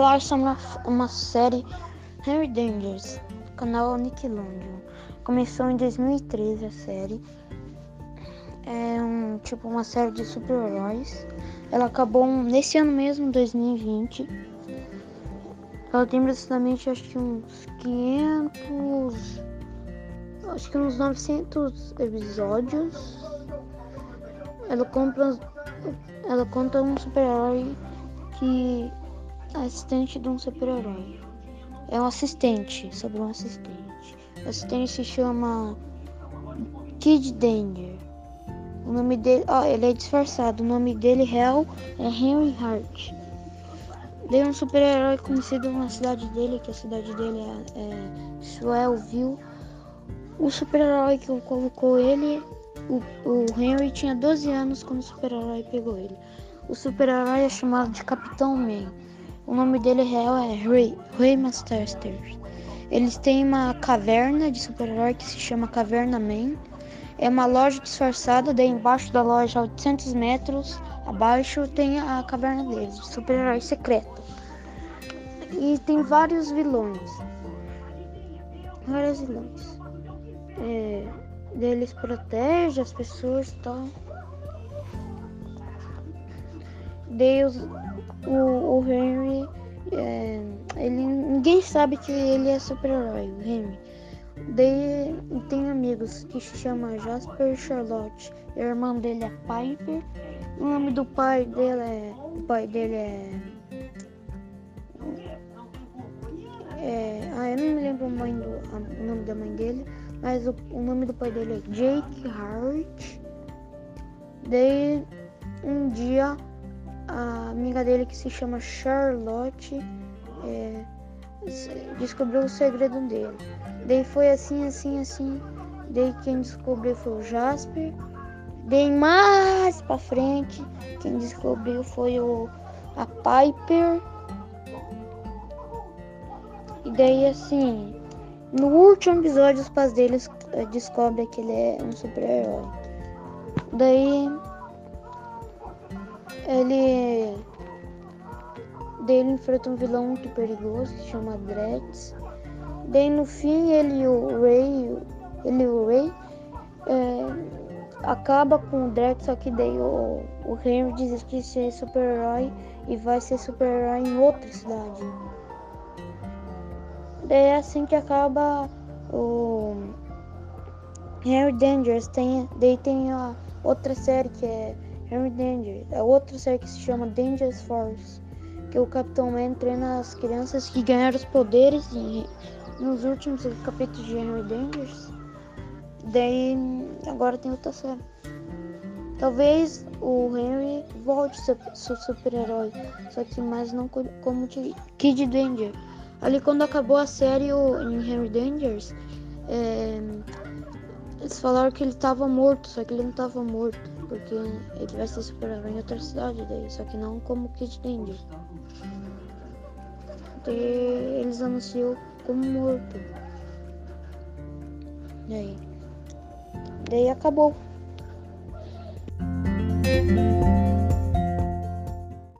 falar sobre uma, uma série Henry Dangers, canal Nickelodeon. Começou em 2013 a série. É um tipo uma série de super-heróis. Ela acabou nesse ano mesmo, 2020. Ela tem aproximadamente acho que uns 500, acho que uns 900 episódios. Ela compra, ela conta um super-herói que assistente de um super-herói. É um assistente, sobre um assistente. O assistente se chama Kid Danger. O nome dele, ó, ele é disfarçado. O nome dele real é Henry Hart. Ele é um super-herói conhecido na cidade dele, que a cidade dele é, é Swellville. O super-herói que colocou ele, o, o Henry tinha 12 anos quando o super-herói pegou ele. O super-herói é chamado de Capitão Man. O nome dele real é Ray, Ray Masterster. Eles têm uma caverna de super-herói que se chama Caverna Man. É uma loja disfarçada, daí embaixo da loja, a 800 metros abaixo, tem a caverna deles, super-herói secreto. E tem vários vilões. Vários vilões. É, protegem as pessoas e tal. Deus, o, o Henry, é, ele, ninguém sabe que ele é super-herói, o Henry. Daí tem amigos que se chama Jasper e Charlotte. O irmão dele é Piper. O nome do pai dele é. O pai dele é. é ah, eu não me lembro do, o nome da mãe dele. Mas o, o nome do pai dele é Jake Hart. Daí um dia a amiga dele que se chama Charlotte é, descobriu o segredo dele. Daí foi assim, assim, assim. Daí quem descobriu foi o Jasper. Daí mais pra frente, quem descobriu foi o a Piper. E daí assim, no último episódio os pais deles eh, descobrem que ele é um super-herói. Daí ele dele enfrenta um vilão muito perigoso que chama Drex. Daí no fim ele e o Ray, ele o Ray é, acaba com o Drex, só que daí o, o Henry diz que ser super-herói e vai ser super-herói em outra cidade. Daí é assim que acaba o Henry Dangerous. Tem, daí tem a outra série que é Henry Danger. A outra série que se chama Dangerous Force. Que o Capitão Man treina as crianças que ganharam os poderes e nos últimos capítulos de Henry Dangers. Daí agora tem outra série. Talvez o Henry volte a ser super-herói, só que mais não como Kid Danger. Ali quando acabou a série o, em Henry Dangers, é, eles falaram que ele estava morto, só que ele não estava morto, porque ele vai ser super-herói em outra cidade daí, só que não como Kid Danger. Daí eles anunciou como morto. Daí. Daí acabou.